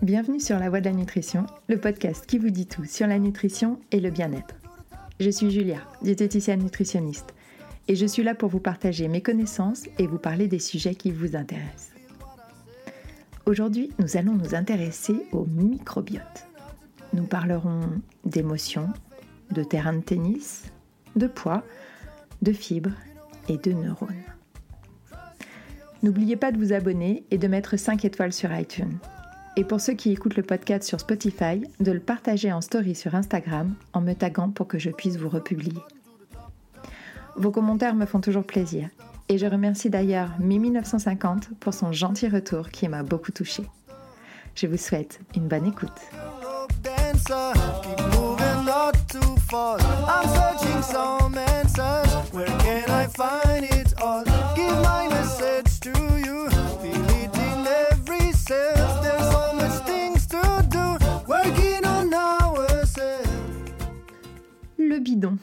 Bienvenue sur La Voie de la Nutrition, le podcast qui vous dit tout sur la nutrition et le bien-être. Je suis Julia, diététicienne nutritionniste, et je suis là pour vous partager mes connaissances et vous parler des sujets qui vous intéressent. Aujourd'hui, nous allons nous intéresser au microbiote. Nous parlerons d'émotions, de terrain de tennis, de poids, de fibres et de neurones. N'oubliez pas de vous abonner et de mettre 5 étoiles sur iTunes. Et pour ceux qui écoutent le podcast sur Spotify, de le partager en story sur Instagram en me taguant pour que je puisse vous republier. Vos commentaires me font toujours plaisir et je remercie d'ailleurs Mimi950 pour son gentil retour qui m'a beaucoup touché. Je vous souhaite une bonne écoute. Bidon,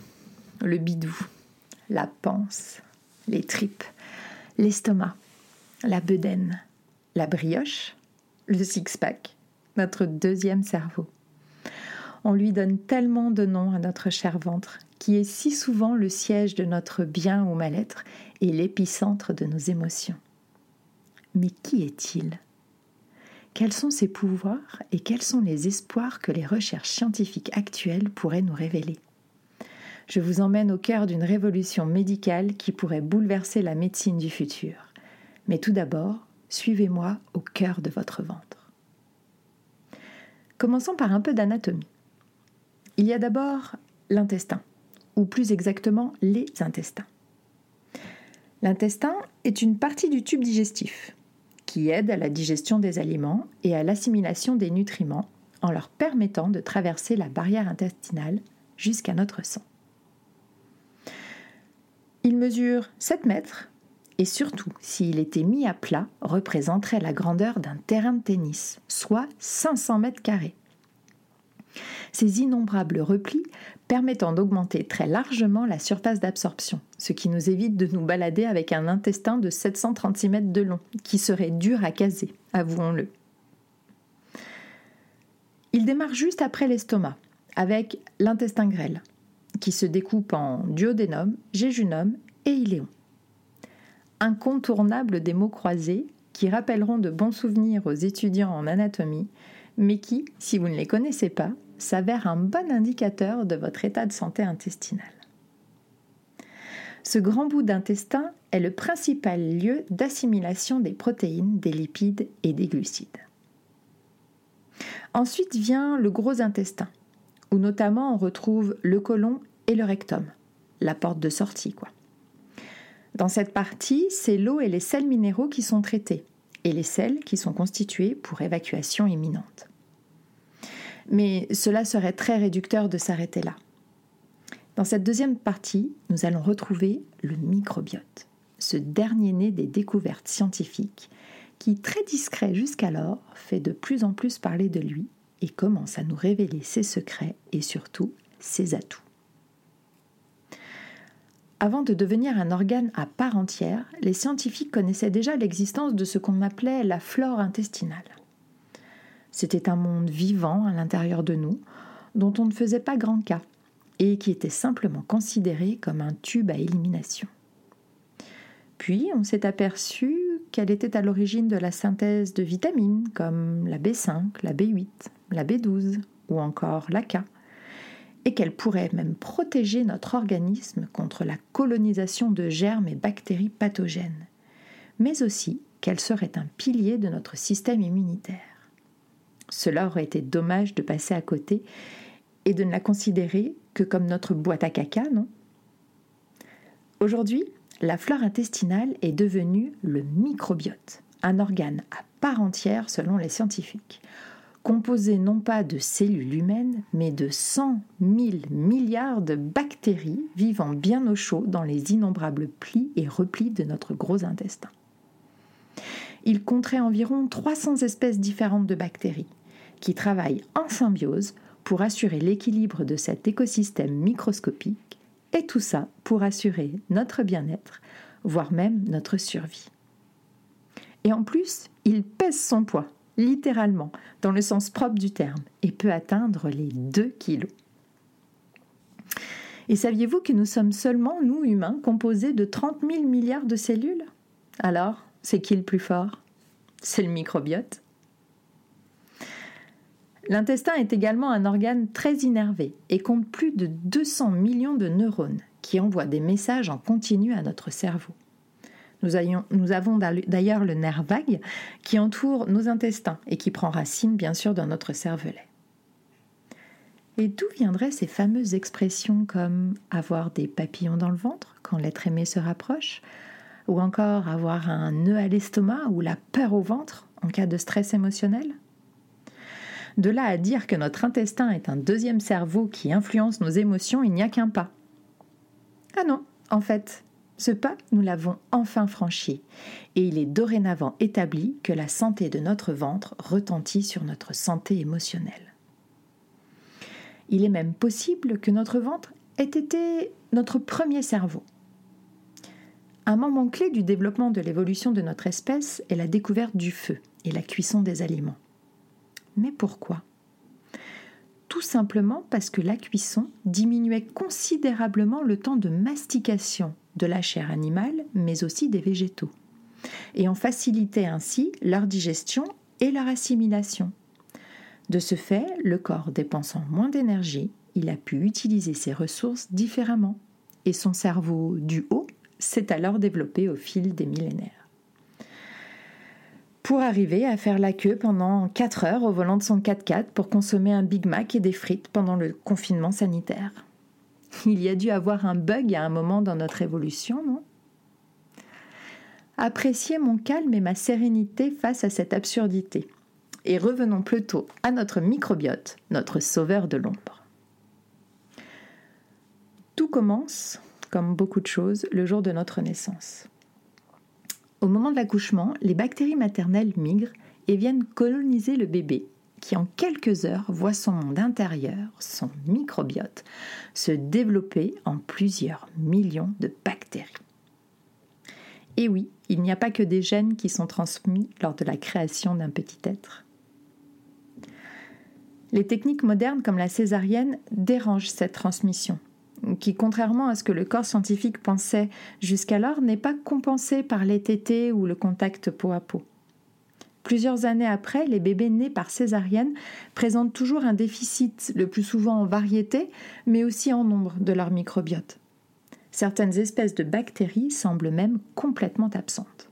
le bidou, la panse, les tripes, l'estomac, la bedaine, la brioche, le six-pack, notre deuxième cerveau. On lui donne tellement de noms à notre cher ventre, qui est si souvent le siège de notre bien ou mal-être et l'épicentre de nos émotions. Mais qui est-il? Quels sont ses pouvoirs et quels sont les espoirs que les recherches scientifiques actuelles pourraient nous révéler? Je vous emmène au cœur d'une révolution médicale qui pourrait bouleverser la médecine du futur. Mais tout d'abord, suivez-moi au cœur de votre ventre. Commençons par un peu d'anatomie. Il y a d'abord l'intestin, ou plus exactement les intestins. L'intestin est une partie du tube digestif qui aide à la digestion des aliments et à l'assimilation des nutriments en leur permettant de traverser la barrière intestinale jusqu'à notre sang. Il mesure 7 mètres et surtout, s'il était mis à plat, représenterait la grandeur d'un terrain de tennis, soit 500 mètres carrés. Ces innombrables replis permettant d'augmenter très largement la surface d'absorption, ce qui nous évite de nous balader avec un intestin de 736 mètres de long, qui serait dur à caser, avouons-le. Il démarre juste après l'estomac, avec l'intestin grêle, qui se découpe en duodénum, jéjunum et iléon. Incontournable des mots croisés qui rappelleront de bons souvenirs aux étudiants en anatomie, mais qui, si vous ne les connaissez pas, s'avèrent un bon indicateur de votre état de santé intestinale. Ce grand bout d'intestin est le principal lieu d'assimilation des protéines, des lipides et des glucides. Ensuite vient le gros intestin, où notamment on retrouve le côlon le rectum, la porte de sortie quoi. Dans cette partie, c'est l'eau et les sels minéraux qui sont traités, et les sels qui sont constitués pour évacuation imminente. Mais cela serait très réducteur de s'arrêter là. Dans cette deuxième partie, nous allons retrouver le microbiote, ce dernier né des découvertes scientifiques qui, très discret jusqu'alors, fait de plus en plus parler de lui et commence à nous révéler ses secrets et surtout ses atouts. Avant de devenir un organe à part entière, les scientifiques connaissaient déjà l'existence de ce qu'on appelait la flore intestinale. C'était un monde vivant à l'intérieur de nous, dont on ne faisait pas grand cas, et qui était simplement considéré comme un tube à élimination. Puis on s'est aperçu qu'elle était à l'origine de la synthèse de vitamines comme la B5, la B8, la B12 ou encore la K et qu'elle pourrait même protéger notre organisme contre la colonisation de germes et bactéries pathogènes, mais aussi qu'elle serait un pilier de notre système immunitaire. Cela aurait été dommage de passer à côté et de ne la considérer que comme notre boîte à caca, non? Aujourd'hui, la flore intestinale est devenue le microbiote, un organe à part entière selon les scientifiques composé non pas de cellules humaines, mais de 100 000 milliards de bactéries vivant bien au chaud dans les innombrables plis et replis de notre gros intestin. Il compterait environ 300 espèces différentes de bactéries qui travaillent en symbiose pour assurer l'équilibre de cet écosystème microscopique et tout ça pour assurer notre bien-être, voire même notre survie. Et en plus, il pèse son poids littéralement, dans le sens propre du terme, et peut atteindre les 2 kilos. Et saviez-vous que nous sommes seulement, nous humains, composés de 30 000 milliards de cellules? Alors, c'est qui le plus fort? C'est le microbiote. L'intestin est également un organe très innervé et compte plus de 200 millions de neurones qui envoient des messages en continu à notre cerveau. Nous, avons d'ailleurs le nerf vague qui entoure nos intestins et qui prend racine bien sûr dans notre cervelet. Et d'où viendraient ces fameuses expressions comme avoir des papillons dans le ventre quand l'être aimé se rapproche, ou encore avoir un nœud à l'estomac ou la peur au ventre en cas de stress émotionnel? De là à dire que notre intestin est un deuxième cerveau qui influence nos émotions, il n'y a qu'un pas. Ah non, en fait, ce pas, nous l'avons enfin franchi, et il est dorénavant établi que la santé de notre ventre retentit sur notre santé émotionnelle. Il est même possible que notre ventre ait été notre premier cerveau. Un moment clé du développement de l'évolution de notre espèce est la découverte du feu et la cuisson des aliments. Mais pourquoi? Tout simplement parce que la cuisson diminuait considérablement le temps de mastication de la chair animale, mais aussi des végétaux, et en facilitait ainsi leur digestion et leur assimilation. De ce fait, le corps dépensant moins d'énergie, il a pu utiliser ses ressources différemment, et son cerveau du haut s'est alors développé au fil des millénaires. Pour arriver à faire la queue pendant 4 heures au volant de son 4x4 pour consommer un Big Mac et des frites pendant le confinement sanitaire. Il y a dû avoir un bug à un moment dans notre évolution, non? Appréciez mon calme et ma sérénité face à cette absurdité. Et revenons plutôt à notre microbiote, notre sauveur de l'ombre. Tout commence comme beaucoup de choses, le jour de notre naissance. Au moment de l'accouchement, les bactéries maternelles migrent et viennent coloniser le bébé, qui en quelques heures voit son monde intérieur, son microbiote, se développer en plusieurs millions de bactéries. Et oui, il n'y a pas que des gènes qui sont transmis lors de la création d'un petit être. Les techniques modernes comme la césarienne dérangent cette transmission qui, contrairement à ce que le corps scientifique pensait jusqu'alors, n'est pas compensé par les ou le contact peau à peau. Plusieurs années après, les bébés nés par césarienne présentent toujours un déficit, le plus souvent en variété, mais aussi en nombre de leur microbiote. Certaines espèces de bactéries semblent même complètement absentes.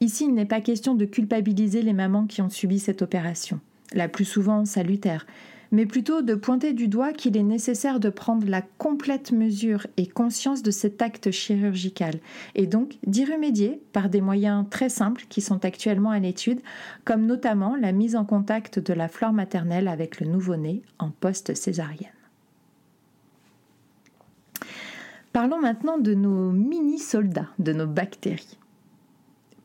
Ici, il n'est pas question de culpabiliser les mamans qui ont subi cette opération, la plus souvent salutaire, mais plutôt de pointer du doigt qu'il est nécessaire de prendre la complète mesure et conscience de cet acte chirurgical, et donc d'y remédier par des moyens très simples qui sont actuellement à l'étude, comme notamment la mise en contact de la flore maternelle avec le nouveau-né en post-césarienne. Parlons maintenant de nos mini-soldats, de nos bactéries.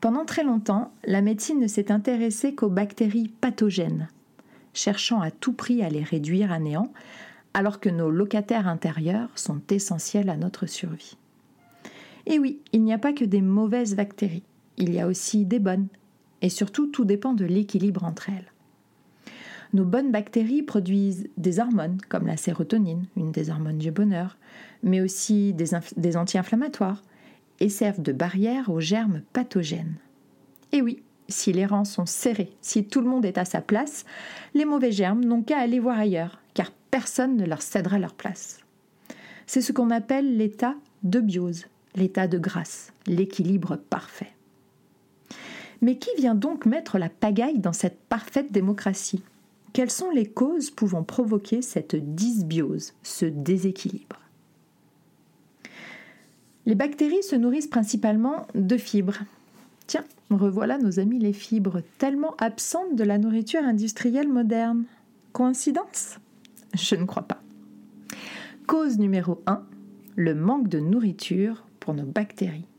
Pendant très longtemps, la médecine ne s'est intéressée qu'aux bactéries pathogènes, cherchant à tout prix à les réduire à néant, alors que nos locataires intérieurs sont essentiels à notre survie. Et oui, il n'y a pas que des mauvaises bactéries, il y a aussi des bonnes, et surtout tout dépend de l'équilibre entre elles. Nos bonnes bactéries produisent des hormones comme la sérotonine, une des hormones du bonheur, mais aussi des, anti-inflammatoires, et servent de barrière aux germes pathogènes. Et oui, si les rangs sont serrés, si tout le monde est à sa place, les mauvais germes n'ont qu'à aller voir ailleurs, car personne ne leur cédera leur place. C'est ce qu'on appelle l'état de biose, l'état de grâce, l'équilibre parfait. Mais qui vient donc mettre la pagaille dans cette parfaite démocratie? Quelles sont les causes pouvant provoquer cette dysbiose, ce déséquilibre? Les bactéries se nourrissent principalement de fibres, Tiens, revoilà nos amis les fibres, tellement absentes de la nourriture industrielle moderne. Coïncidence? Je ne crois pas. Cause numéro 1, le manque de nourriture pour nos bactéries.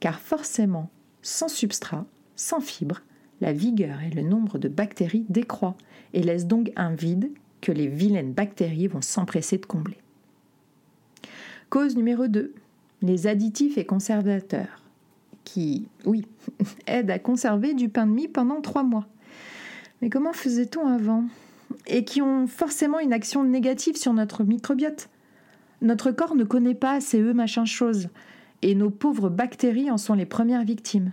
Car forcément, sans substrat, sans fibres, la vigueur et le nombre de bactéries décroît et laisse donc un vide que les vilaines bactéries vont s'empresser de combler. Cause numéro 2, les additifs et conservateurs qui, oui, aident à conserver du pain de mie pendant trois mois. Mais comment faisait-on avant? Et qui ont forcément une action négative sur notre microbiote? Notre corps ne connaît pas ces eux machin chose, et nos pauvres bactéries en sont les premières victimes.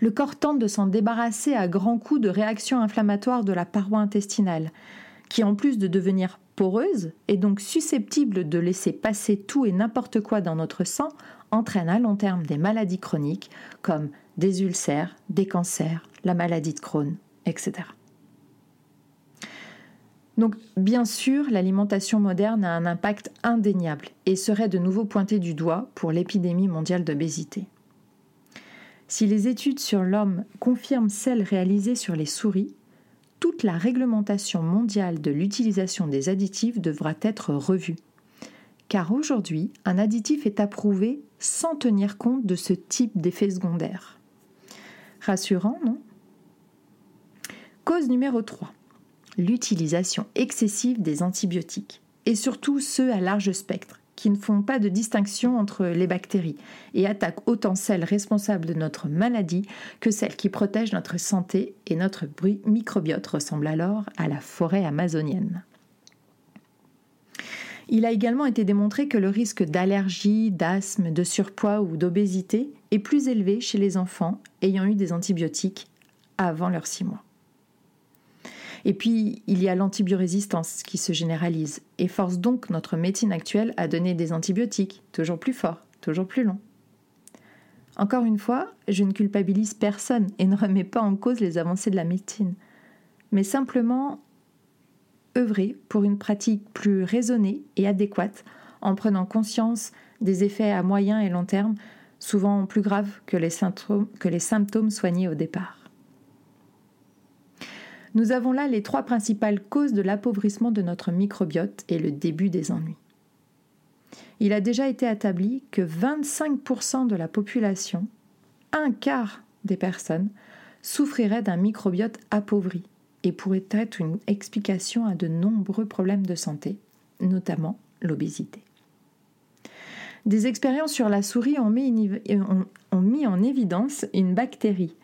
Le corps tente de s'en débarrasser à grands coups de réactions inflammatoires de la paroi intestinale, qui en plus de devenir poreuse et donc susceptible de laisser passer tout et n'importe quoi dans notre sang, entraîne à long terme des maladies chroniques comme des ulcères, des cancers, la maladie de Crohn, etc. Donc bien sûr, l'alimentation moderne a un impact indéniable et serait de nouveau pointée du doigt pour l'épidémie mondiale d'obésité. Si les études sur l'homme confirment celles réalisées sur les souris, toute la réglementation mondiale de l'utilisation des additifs devra être revue. Car aujourd'hui, un additif est approuvé sans tenir compte de ce type d'effet secondaire. Rassurant, non? Cause numéro 3. L'utilisation excessive des antibiotiques, et surtout ceux à large spectre, qui ne font pas de distinction entre les bactéries et attaquent autant celles responsables de notre maladie que celles qui protègent notre santé et notre microbiote ressemble alors à la forêt amazonienne. Il a également été démontré que le risque d'allergie, d'asthme, de surpoids ou d'obésité est plus élevé chez les enfants ayant eu des antibiotiques avant leurs 6 mois. Et puis, il y a l'antibiorésistance qui se généralise et force donc notre médecine actuelle à donner des antibiotiques, toujours plus forts, toujours plus longs. Encore une fois, je ne culpabilise personne et ne remets pas en cause les avancées de la médecine, mais simplement œuvrer pour une pratique plus raisonnée et adéquate en prenant conscience des effets à moyen et long terme, souvent plus graves que les symptômes, soignés au départ. Nous avons là les trois principales causes de l'appauvrissement de notre microbiote et le début des ennuis. Il a déjà été établi que 25% de la population, un quart des personnes, souffriraient d'un microbiote appauvri et pourrait être une explication à de nombreux problèmes de santé, notamment l'obésité. Des expériences sur la souris ont mis, mis en évidence une bactérie,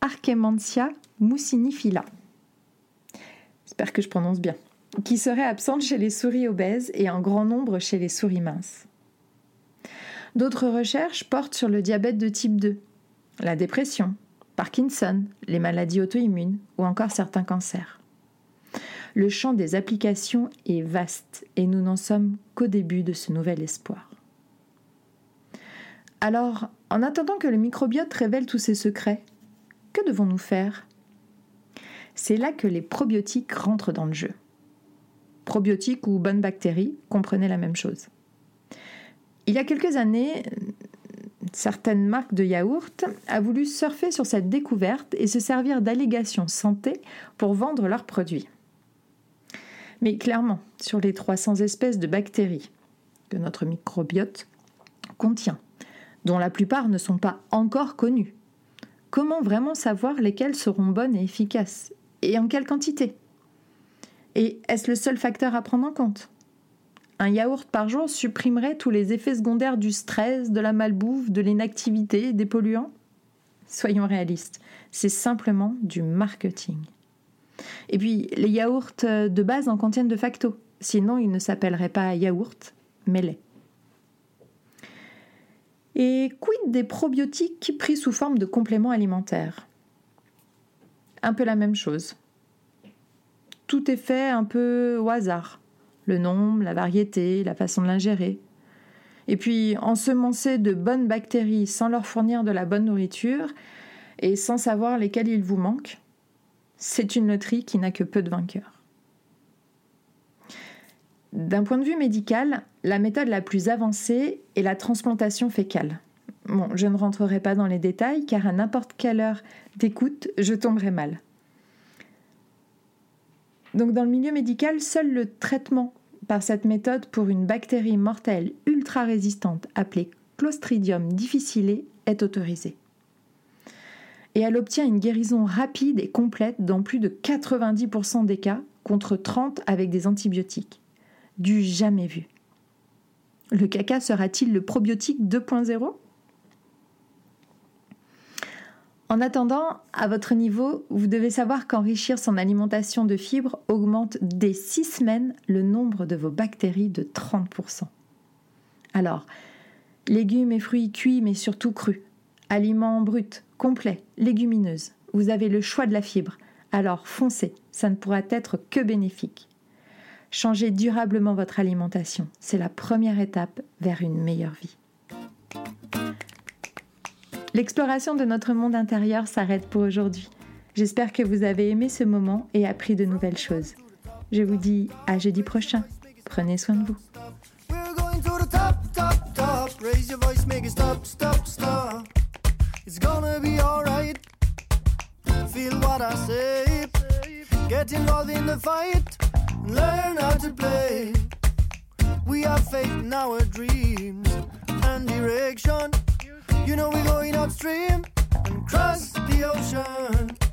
Archemantia mucinifila, j'espère que je prononce bien, qui serait absente chez les souris obèses et en grand nombre chez les souris minces. D'autres recherches portent sur le diabète de type 2, la dépression, Parkinson, les maladies auto-immunes ou encore certains cancers. Le champ des applications est vaste et nous n'en sommes qu'au début de ce nouvel espoir. Alors, en attendant que le microbiote révèle tous ses secrets, que devons-nous faire? C'est là que les probiotiques rentrent dans le jeu. Probiotiques ou bonnes bactéries, comprenez la même chose. Il y a quelques années, certaines marques de yaourt a voulu surfer sur cette découverte et se servir d'allégations santé pour vendre leurs produits. Mais clairement, sur les 300 espèces de bactéries que notre microbiote contient, dont la plupart ne sont pas encore connues, comment vraiment savoir lesquelles seront bonnes et efficaces et en quelle quantité? Et est-ce le seul facteur à prendre en compte? Un yaourt par jour supprimerait tous les effets secondaires du stress, de la malbouffe, de l'inactivité, des polluants? Soyons réalistes, c'est simplement du marketing. Et puis, les yaourts de base en contiennent de facto, sinon ils ne s'appelleraient pas yaourt, mais lait. Et quid des probiotiques pris sous forme de compléments alimentaires? Un peu la même chose. Tout est fait un peu au hasard. Le nombre, la variété, la façon de l'ingérer. Et puis, ensemencer de bonnes bactéries sans leur fournir de la bonne nourriture et sans savoir lesquelles il vous manque, c'est une loterie qui n'a que peu de vainqueurs. D'un point de vue médical, la méthode la plus avancée est la transplantation fécale. Bon, je ne rentrerai pas dans les détails car à n'importe quelle heure d'écoute, je tomberai mal. Donc dans le milieu médical, seul le traitement par cette méthode pour une bactérie mortelle ultra résistante appelée Clostridium difficile est autorisé. Et elle obtient une guérison rapide et complète dans plus de 90% des cas, contre 30 avec des antibiotiques. Du jamais vu. Le caca sera-t-il le probiotique 2.0 En attendant, à votre niveau, vous devez savoir qu'enrichir son alimentation de fibres augmente dès 6 semaines le nombre de vos bactéries de 30%. Alors, légumes et fruits cuits mais surtout crus, aliments bruts, complets, légumineuses, vous avez le choix de la fibre. Alors foncez, ça ne pourra être que bénéfique. Changez durablement votre alimentation, c'est la première étape vers une meilleure vie. L'exploration de notre monde intérieur s'arrête pour aujourd'hui. J'espère que vous avez aimé ce moment et appris de nouvelles choses. Je vous dis à jeudi prochain. Prenez soin de vous. You know we're going upstream and cross the ocean.